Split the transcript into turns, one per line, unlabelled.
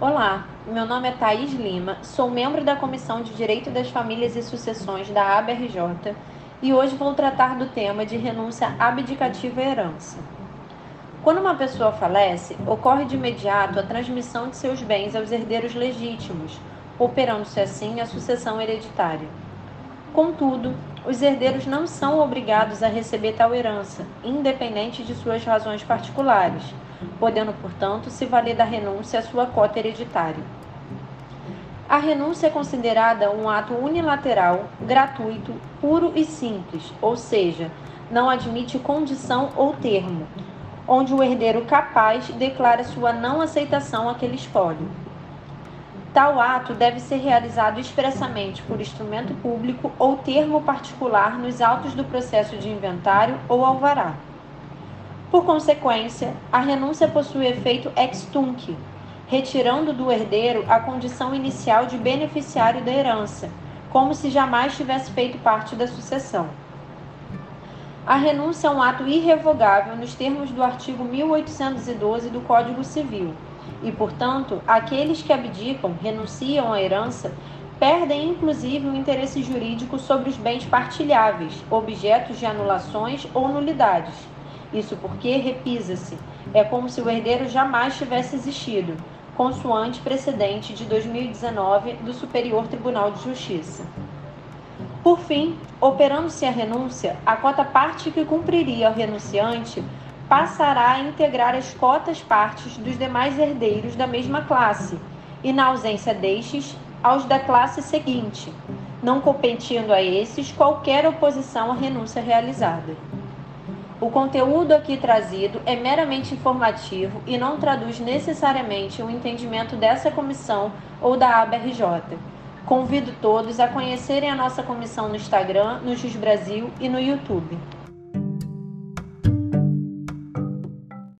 Olá, meu nome é Thaís Lima, sou membro da Comissão de Direito das Famílias e Sucessões da ABRJ e hoje vou tratar do tema de renúncia abdicativa à herança. Quando uma pessoa falece, ocorre de imediato a transmissão de seus bens aos herdeiros legítimos, operando-se assim a sucessão hereditária. Contudo, os herdeiros não são obrigados a receber tal herança, independente de suas razões particulares podendo, portanto, se valer da renúncia à sua cota hereditária. A renúncia é considerada um ato unilateral, gratuito, puro e simples, ou seja, não admite condição ou termo, onde o herdeiro capaz declara sua não aceitação àquele espólio. Tal ato deve ser realizado expressamente por instrumento público ou termo particular nos autos do processo de inventário ou alvará. Por consequência, a renúncia possui efeito ex tunc, retirando do herdeiro a condição inicial de beneficiário da herança, como se jamais tivesse feito parte da sucessão. A renúncia é um ato irrevogável nos termos do artigo 1812 do Código Civil, e, portanto, aqueles que abdicam, renunciam à herança, perdem inclusive o interesse jurídico sobre os bens partilháveis, objetos de anulações ou nulidades isso porque repisa-se. É como se o herdeiro jamais tivesse existido, consoante precedente de 2019 do Superior Tribunal de Justiça. Por fim, operando-se a renúncia, a cota parte que cumpriria o renunciante passará a integrar as cotas partes dos demais herdeiros da mesma classe, e na ausência destes, aos da classe seguinte, não competindo a esses qualquer oposição à renúncia realizada. O conteúdo aqui trazido é meramente informativo e não traduz necessariamente o entendimento dessa comissão ou da ABRJ. Convido todos a conhecerem a nossa comissão no Instagram, no X Brasil e no YouTube.